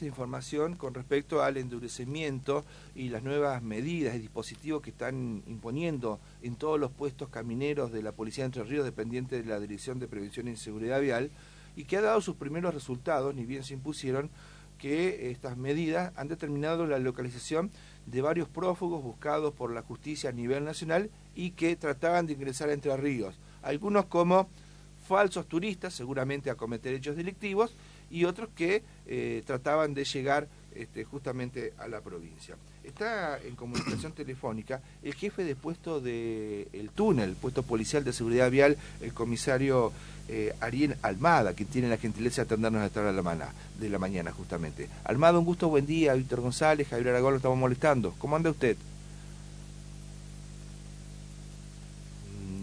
esta información con respecto al endurecimiento y las nuevas medidas y dispositivos que están imponiendo en todos los puestos camineros de la Policía de Entre Ríos, dependiente de la Dirección de Prevención y Seguridad Vial, y que ha dado sus primeros resultados, ni bien se impusieron, que estas medidas han determinado la localización de varios prófugos buscados por la justicia a nivel nacional y que trataban de ingresar a Entre Ríos. Algunos como falsos turistas, seguramente a cometer hechos delictivos, y otros que eh, trataban de llegar este, justamente a la provincia. Está en comunicación telefónica el jefe de puesto del el túnel, puesto policial de seguridad vial, el comisario eh, Ariel Almada, que tiene la gentileza de atendernos a esta hora de la, mañana, de la mañana justamente. Almada, un gusto, buen día. Víctor González, Javier Aragón, lo estamos molestando. ¿Cómo anda usted?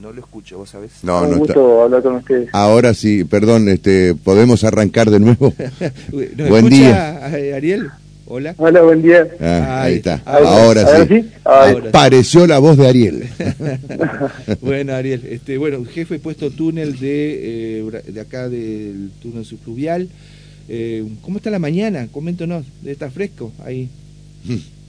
No lo escucho, ¿vos sabés? No, Un gusto hablar con ustedes. Ahora sí, perdón, este, ¿podemos arrancar de nuevo? buen día. Eh, Ariel? Hola. Hola, buen día. Ah, ahí, está. Ahora, sí. Apareció la voz de Ariel. bueno, Ariel, este, bueno, jefe puesto túnel de, eh, de acá del túnel subfluvial. Eh, ¿Cómo está la mañana? Coméntanos, ¿está fresco ahí?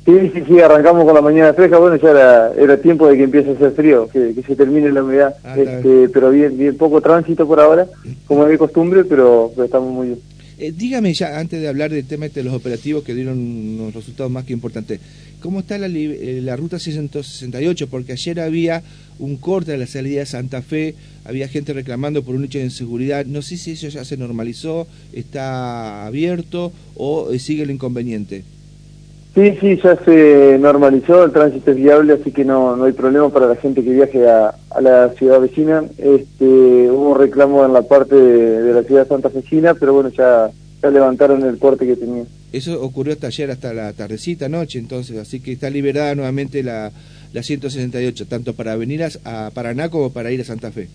Sí, sí, sí, arrancamos con la mañana fresca, bueno, ya era, tiempo de que empiece a hacer frío, que, se termine la humedad, ah, este, pero bien, bien poco tránsito por ahora, como es de costumbre, pero, estamos muy bien. Eh, dígame ya, antes de hablar del tema este de los operativos que dieron unos resultados más que importantes, ¿cómo está la, eh, la ruta 668? Porque ayer había un corte de la salida de Santa Fe, había gente reclamando por un hecho de inseguridad, no sé si eso ya se normalizó, está abierto o eh, sigue el inconveniente. Sí, sí, ya se normalizó, el tránsito es viable, así que no, no hay problema para la gente que viaje a, la ciudad vecina. Este, hubo un reclamo en la parte de, la ciudad Santa Fecina, pero bueno, ya, ya levantaron el corte que tenía. Eso ocurrió hasta ayer, hasta la tardecita, noche, entonces, así que está liberada nuevamente la, la 168, tanto para venir a, Paraná como para ir a Santa Fe.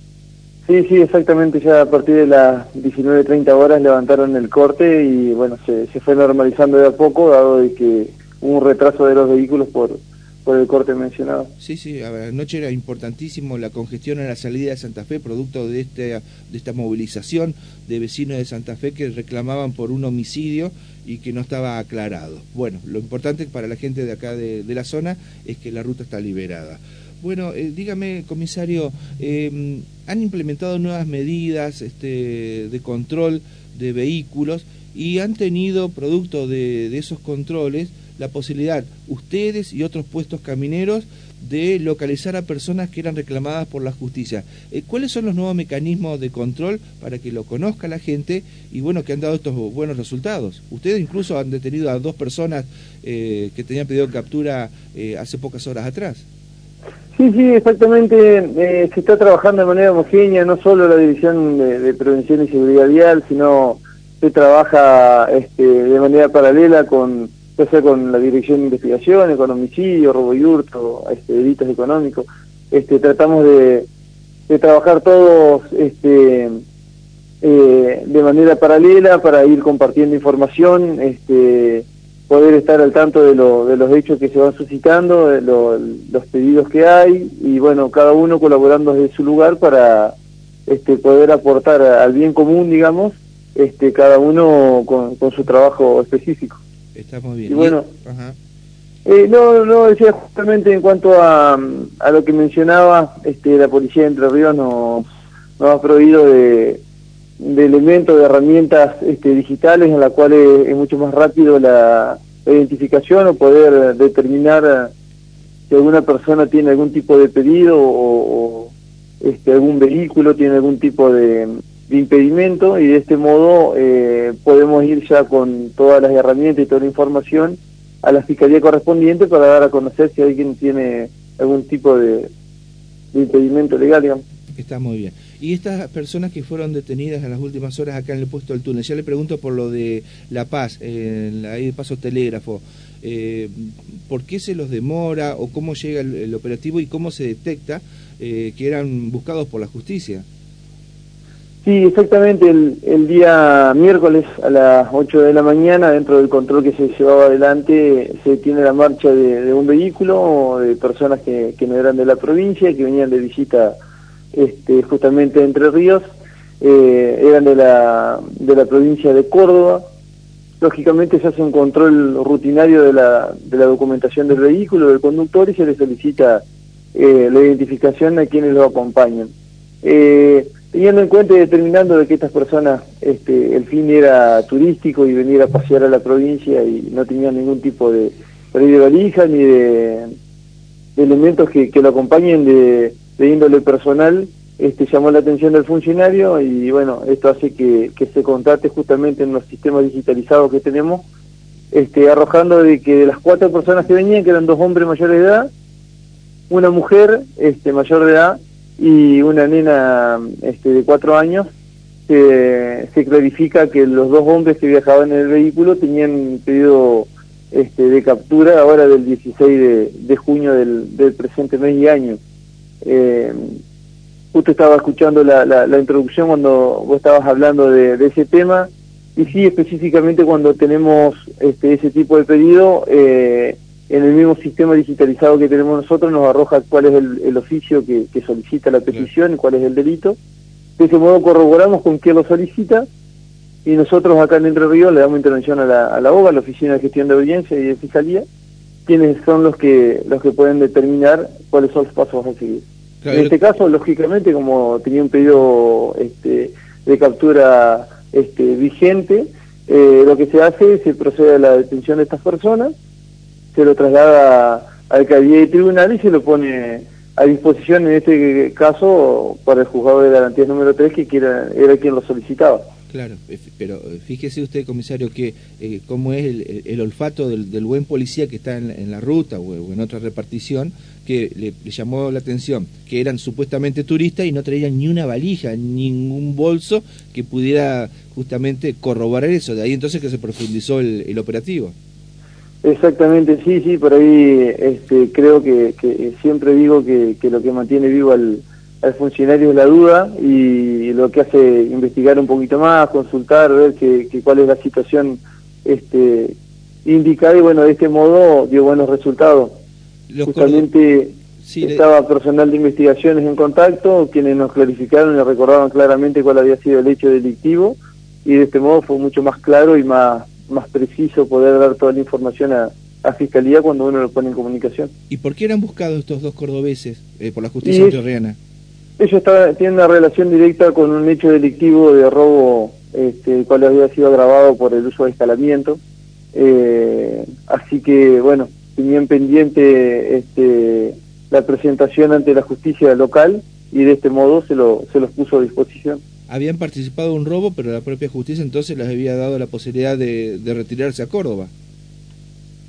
Sí, sí, exactamente, ya a partir de las 19.30 horas levantaron el corte y bueno, se, se fue normalizando de a poco, dado de que un retraso de los vehículos por, por el corte mencionado. Sí, sí, anoche era importantísimo la congestión en la salida de Santa Fe, producto de, este, de esta movilización de vecinos de Santa Fe que reclamaban por un homicidio y que no estaba aclarado. Bueno, lo importante para la gente de acá de, la zona es que la ruta está liberada. Bueno, eh, dígame, comisario, eh, han implementado nuevas medidas este, de control de vehículos y han tenido, producto de, de esos controles, la posibilidad, ustedes y otros puestos camineros, de localizar a personas que eran reclamadas por la justicia. Eh, ¿Cuáles son los nuevos mecanismos de control para que lo conozca la gente y bueno, que han dado estos buenos resultados? Ustedes incluso han detenido a dos personas eh, que tenían pedido captura eh, hace pocas horas atrás. Sí, sí, exactamente. se está trabajando de manera homogénea, no solo la División de, Prevención y Seguridad Vial, sino se trabaja este, de manera paralela con ya sea con la Dirección de Investigaciones, con homicidio, robo y hurto, este, delitos económicos, este, tratamos de, de trabajar todos este, eh, de manera paralela para ir compartiendo información, este, poder estar al tanto de, lo, de los hechos que se van suscitando, de los pedidos que hay y bueno, cada uno colaborando desde su lugar para este, poder aportar al bien común, digamos, este, cada uno con, con su trabajo específico. Está muy bien. Y bueno, Eh, no, no, decía justamente en cuanto a, a lo que mencionaba, este, la policía de Entre Ríos nos, nos ha prohibido de, de elementos, de herramientas este, digitales en las cuales es mucho más rápido la, identificación o poder determinar si alguna persona tiene algún tipo de pedido o, este, algún vehículo tiene algún tipo de, de impedimento y de este modo eh, podemos ir ya con todas las herramientas y toda la información a la fiscalía correspondiente para dar a conocer si alguien tiene algún tipo de, impedimento legal, digamos. Está muy bien. Y estas personas que fueron detenidas en las últimas horas acá en el puesto del túnel, ya le pregunto por lo de La Paz, en ahí de paso telégrafo, eh, ¿por qué se los demora o cómo llega el, operativo y cómo se detecta eh, que eran buscados por la justicia? Sí, exactamente. El, día miércoles a las 8 de la mañana, dentro del control que se llevaba adelante, se tiene la marcha de, un vehículo de personas que, no eran de la provincia, que venían de visita este, justamente Entre Ríos, eh, eran de la, de la provincia de Córdoba. lógicamente se hace un control rutinario de la, de la documentación del vehículo, del conductor, y se le solicita eh, la identificación a quienes lo acompañan. Eh, teniendo en cuenta y determinando de que estas personas, este, el fin era turístico y venir a pasear a la provincia y no tenían ningún tipo de, de valija ni de, elementos que, lo acompañen de, índole personal, este, llamó la atención del funcionario y bueno, esto hace que, se contrate justamente en los sistemas digitalizados que tenemos, este, arrojando de que de las cuatro personas que venían, que eran dos hombres mayores de edad, una mujer este, mayor de edad y una nena este, de cuatro años, se, se clarifica que los dos hombres que viajaban en el vehículo tenían pedido este, de captura ahora del 16 de, junio del, del, presente mes y año. Eh, justo estaba escuchando la, la, introducción cuando vos estabas hablando de, ese tema y sí, específicamente cuando tenemos este, ese tipo de pedido, eh, en el mismo sistema digitalizado que tenemos nosotros nos arroja cuál es el, oficio que, solicita la petición y cuál es el delito. De ese modo corroboramos con quién lo solicita y nosotros acá en Entre Ríos le damos intervención a la, a la OVA, la Oficina de Gestión de Audiencia y de Fiscalía, quienes son los que los que pueden determinar cuáles son los pasos a seguir. en este caso, lógicamente, como tenía un pedido este, de captura este, vigente, eh, lo que se hace es se procede a la detención de estas personas, se lo traslada al caballero de tribunal y se lo pone a disposición, en este caso, para el juzgado de garantía número 3, que quiera, era quien lo solicitaba. Claro, pero eh, fíjese usted, comisario, que eh, cómo es el, olfato del, buen policía que está en, la ruta o, en otra repartición, que le, llamó la atención, que eran supuestamente turistas y no traían ni una valija, ningún bolso que pudiera justamente corroborar eso. De ahí entonces que se profundizó el, operativo. Exactamente, sí, sí, por ahí este, creo que, siempre digo que, que lo que mantiene vivo al al funcionario la duda y lo que hace investigar un poquito más, consultar, ver que, cuál es la situación este, indicada y bueno, de este modo dio buenos resultados. Justamente estaba personal de investigaciones en contacto, quienes nos clarificaron y recordaban claramente cuál había sido el hecho delictivo y de este modo fue mucho más claro y más, más preciso poder dar toda la información a, a Fiscalía cuando uno lo pone en comunicación. ¿Y por qué eran buscados estos dos cordobeses eh, por la justicia entrerriana? Ellos está, tienen una relación directa con un hecho delictivo de robo, este, el cual había sido agravado por el uso de escalamiento. Eh, así que, bueno, tenían pendiente este, la presentación ante la justicia local y de este modo se, lo, se los puso a disposición. Habían participado en un robo, pero la propia justicia entonces les había dado la posibilidad de retirarse a Córdoba.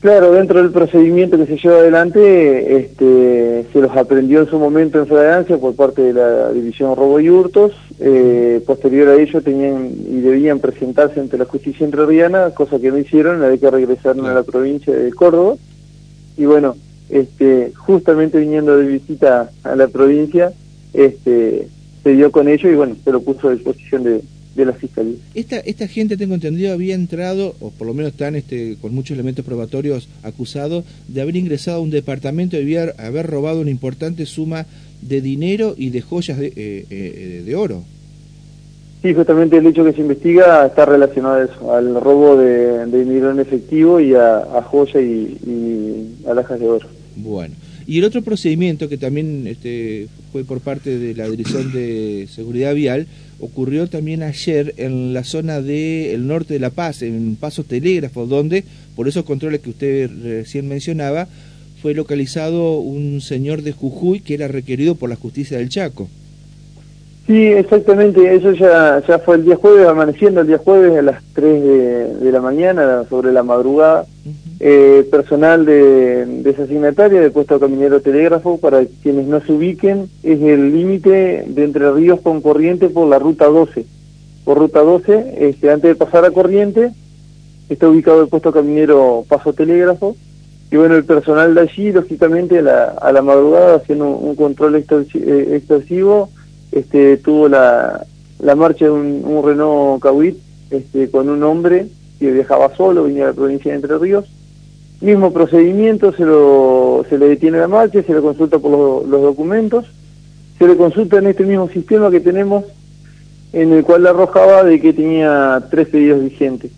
Claro, dentro del procedimiento que se lleva adelante, este, se los aprendió en su momento en flagrancia por parte de la División Robo y Hurtos. Eh, posterior a ello tenían y debían presentarse ante la justicia entrerriana, cosa que no hicieron, la de que regresaron a la provincia de Córdoba. Y bueno, este, justamente viniendo de visita a la provincia, este, se dio con ello y bueno, se lo puso a disposición de, de la Fiscalía. Esta, esta gente, tengo entendido, había entrado, o por lo menos están este, con muchos elementos probatorios acusados, de haber ingresado a un departamento y haber, haber robado una importante suma de dinero y de joyas de, eh, eh, de oro. Sí, justamente el hecho que se investiga está relacionado a eso, al robo de, dinero en efectivo y a, a joya y, y alhajas de oro. Bueno. Y el otro procedimiento que también este, fue por parte de la Dirección de Seguridad Vial ocurrió también ayer en la zona del norte de La Paz, en Paso Telégrafo, donde, por esos controles que usted recién mencionaba, fue localizado un señor de Jujuy que era requerido por la justicia del Chaco. Sí, exactamente, eso ya, ya fue el día jueves, amaneciendo el día jueves a las 3 de, la mañana, sobre la madrugada. Eh, personal de, esa asignataria de puesto caminero telégrafo, para quienes no se ubiquen, es el límite de Entre Ríos con Corriente por la ruta 12. Por ruta 12, este, antes de pasar a Corriente, está ubicado el puesto caminero Paso Telégrafo. Y bueno, el personal de allí, lógicamente, a la, a la madrugada, haciendo un, control eh, extensivo, este, tuvo la, la marcha de un, Renault Cahuit este, con un hombre que viajaba solo, venía de la provincia de Entre Ríos. Mismo procedimiento, se, lo, se le detiene la marcha, se le consulta por los documentos, se le consulta en este mismo sistema que tenemos, en el cual le arrojaba de que tenía tres pedidos vigentes.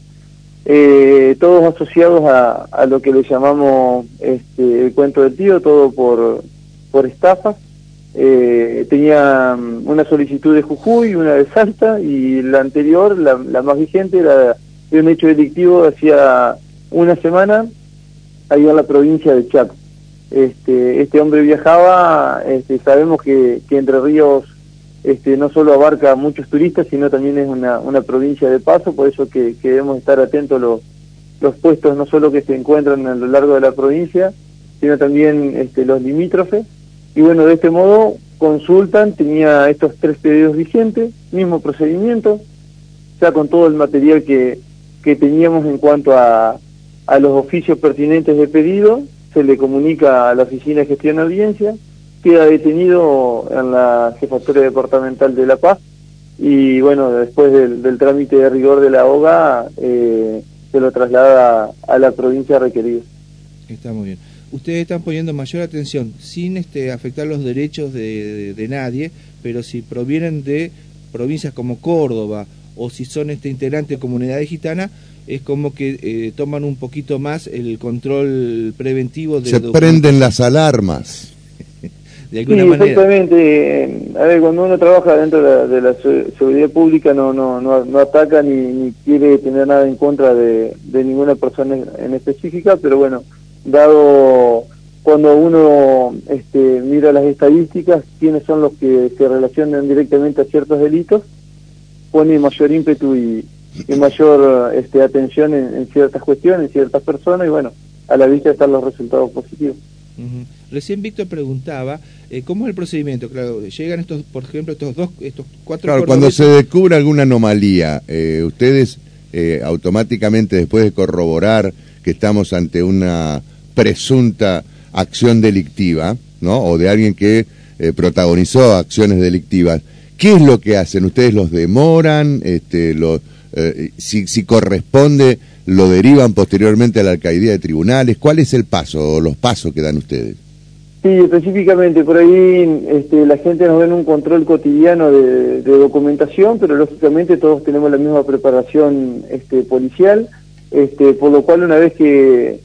eh, todos asociados a, a, lo que le llamamos este, el cuento del tío, todo por, por estafas. Eh, tenía mm, una solicitud de Jujuy, una de Salta, y la anterior, la, la más vigente, era de un hecho delictivo hacía una semana ahí en la provincia de Chaco. Este, este hombre viajaba, este, sabemos que, que Entre Ríos este, no solo abarca a muchos turistas, sino también es una, una provincia de paso, por eso que, debemos estar atentos los, los puestos no solo que se encuentran a lo largo de la provincia, sino también este, los limítrofes. Y bueno, de este modo consultan, tenía estos tres pedidos vigentes, mismo procedimiento, ya con todo el material que, que teníamos en cuanto a, a los oficios pertinentes de pedido, se le comunica a la Oficina de Gestión de Audiencia, queda detenido en la Jefatura Departamental de La Paz y bueno, después del, trámite de rigor de la OGA eh, se lo traslada a la provincia requerida. Está muy bien. Ustedes están poniendo mayor atención, sin este, afectar los derechos de, de, nadie, pero si provienen de provincias como Córdoba o si son este integrante de comunidades gitanas, es como que eh, toman un poquito más el control preventivo de se prenden las alarmas. De alguna sí, exactamente. A ver cuando uno trabaja dentro de la, seguridad pública no no no, ataca ni, ni, quiere tener nada en contra de, de ninguna persona en específica pero bueno dado cuando uno este, mira las estadísticas quiénes son los que se relacionan directamente a ciertos delitos pone mayor ímpetu y, mayor este, atención en, ciertas cuestiones, en ciertas personas, y bueno, a la vista están los resultados positivos. Recién Víctor preguntaba, eh, ¿cómo es el procedimiento? Claro, llegan estos, por ejemplo, estos dos, estos cuatro... Claro, cuando se descubre alguna anomalía, eh, ustedes eh, automáticamente, después de corroborar que estamos ante una presunta acción delictiva, ¿no? O de alguien que protagonizó acciones delictivas, ¿Qué es lo que hacen? ¿Ustedes los demoran? Este, lo, eh, si, si, corresponde, lo derivan posteriormente a la alcaldía de tribunales? ¿Cuál es el paso o los pasos que dan ustedes? Sí, específicamente por ahí este, la gente nos ve en un control cotidiano de, documentación, pero lógicamente todos tenemos la misma preparación este, policial, este, por lo cual una vez que,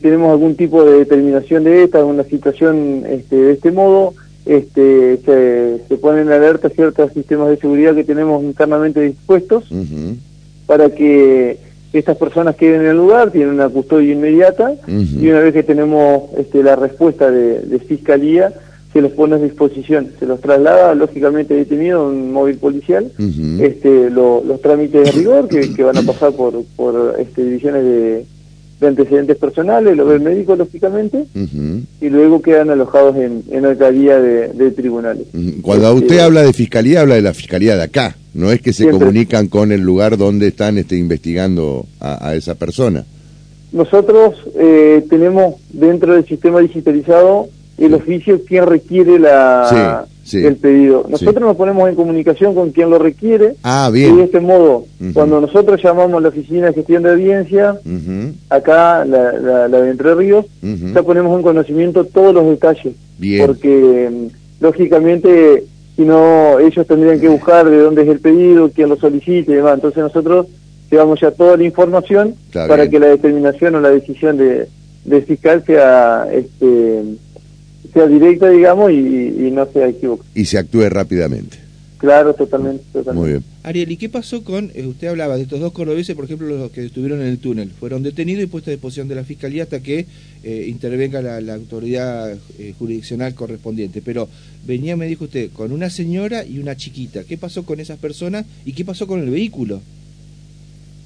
tenemos algún tipo de determinación de esta, una situación este, de este modo, este, se, se, ponen en alerta ciertos sistemas de seguridad que tenemos internamente dispuestos para que estas personas queden en el lugar, tienen una custodia inmediata y una vez que tenemos este, la respuesta de, fiscalía, se los pone a disposición, se los traslada lógicamente detenido un móvil policial, este, los trámites de rigor que, que, van a pasar por, por este, divisiones de, de antecedentes personales, lo ve el médico lógicamente, y luego quedan alojados en, en alcaldía de, de tribunales. Cuando este, usted habla de fiscalía, habla de la fiscalía de acá, no es que se comunican con el lugar donde están este, investigando a, esa persona. Nosotros eh, tenemos dentro del sistema digitalizado el oficio quien requiere la, el pedido. Nosotros nos ponemos en comunicación con quien lo requiere. Ah, bien. Y de este modo, cuando nosotros llamamos a la oficina de gestión de audiencia, acá, la, la, de Entre Ríos, ya ponemos en conocimiento todos los detalles. Bien. Porque, mm, lógicamente, si no, ellos tendrían que buscar de dónde es el pedido, quién lo solicite y demás. Entonces nosotros llevamos ya toda la información para que la determinación o la decisión de, de fiscal sea este sea directa, digamos, y, no sea equivocada. Y se actúe rápidamente. Claro, totalmente, totalmente. Muy bien. Ariel, ¿y qué pasó con, eh, usted hablaba de estos dos cordobeses, por ejemplo, los que estuvieron en el túnel? Fueron detenidos y puestos a disposición de la Fiscalía hasta que eh, intervenga la, autoridad eh, jurisdiccional correspondiente. Pero venía, me dijo usted, con una señora y una chiquita. ¿Qué pasó con esas personas y qué pasó con el vehículo?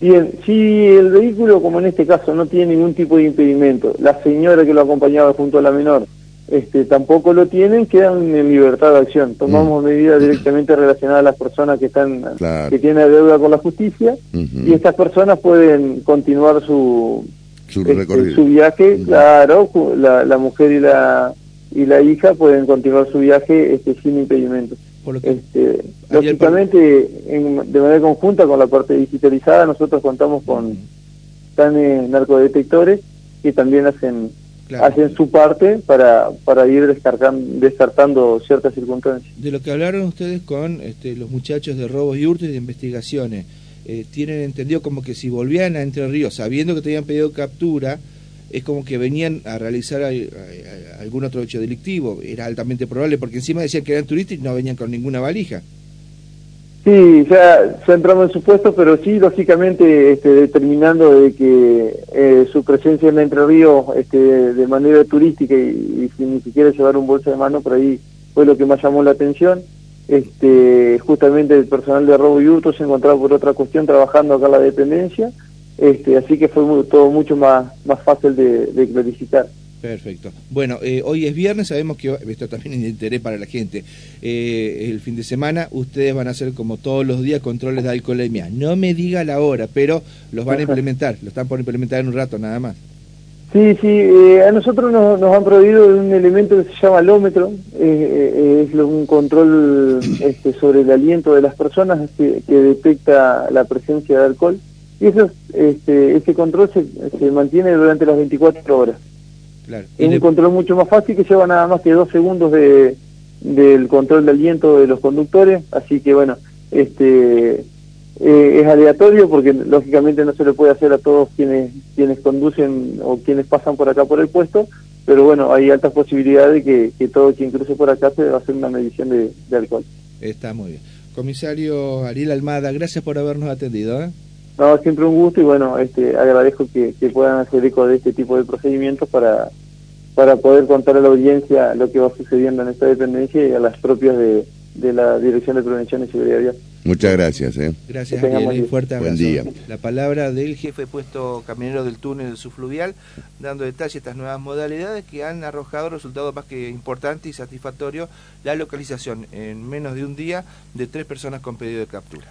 Bien, si el vehículo, como en este caso, no tiene ningún tipo de impedimento, la señora que lo acompañaba junto a la menor este, tampoco lo tienen, quedan en libertad de acción. Tomamos mm. medidas directamente relacionadas a las personas que están que tienen deuda con la justicia y estas personas pueden continuar su su, este, viaje, claro, la, la, mujer y la y la hija pueden continuar su viaje este, sin impedimento. Este, lógicamente, de manera conjunta con la parte digitalizada, nosotros contamos con tan narcodetectores que también hacen hacen su parte para, para ir descartando ciertas circunstancias. De lo que hablaron ustedes con este, los muchachos de robos y hurtos y de investigaciones, eh, tienen entendido como que si volvían a Entre Ríos sabiendo que tenían pedido captura, es como que venían a realizar algún otro hecho delictivo. Era altamente probable, porque encima decían que eran turistas y no venían con ninguna valija. Sí, ya, ya entramos en su puesto, pero sí, lógicamente, este, determinando de que eh, su presencia en Entre Ríos este, de manera turística y, sin ni siquiera llevar un bolso de mano, por ahí fue lo que más llamó la atención. Este, justamente el personal de robo y hurto se encontraba por otra cuestión trabajando acá en la dependencia, este, así que fue todo mucho más, más fácil de, de clarificar. Perfecto. Bueno, eh, hoy es viernes, sabemos que esto también es de interés para la gente. Eh, el fin de semana ustedes van a hacer como todos los días controles de alcoholemia. No me diga la hora, pero los van a implementar, lo están por implementar en un rato nada más. Sí, sí, eh, a nosotros nos, han prohibido un elemento que se llama alómetro, es un control este, sobre el aliento de las personas que, detecta la presencia de alcohol y eso, este, ese control se, se mantiene durante las 24 horas. Es un control mucho más fácil que lleva nada más que dos segundos de, del control de aliento de los conductores, así que bueno, este eh, es aleatorio porque lógicamente no se le puede hacer a todos quienes quienes conducen o quienes pasan por acá por el puesto, pero bueno, hay altas posibilidades de que, todo quien cruce por acá se va a hacer una medición de, alcohol. Está muy bien. Comisario Ariel Almada, gracias por habernos atendido. ¿eh? No, siempre un gusto y bueno, este, agradezco que, puedan hacer eco de este tipo de procedimientos para, para poder contar a la audiencia lo que va sucediendo en esta dependencia y a las propias de, la Dirección de Prevención y Seguridad Vial. Muchas gracias. ¿eh? Gracias, Ariel. Un fuerte abrazo. Buen día. La palabra del jefe puesto caminero del túnel subfluvial, dando detalles de estas nuevas modalidades que han arrojado resultados más que importantes y satisfactorios. La localización en menos de un día de tres personas con pedido de captura.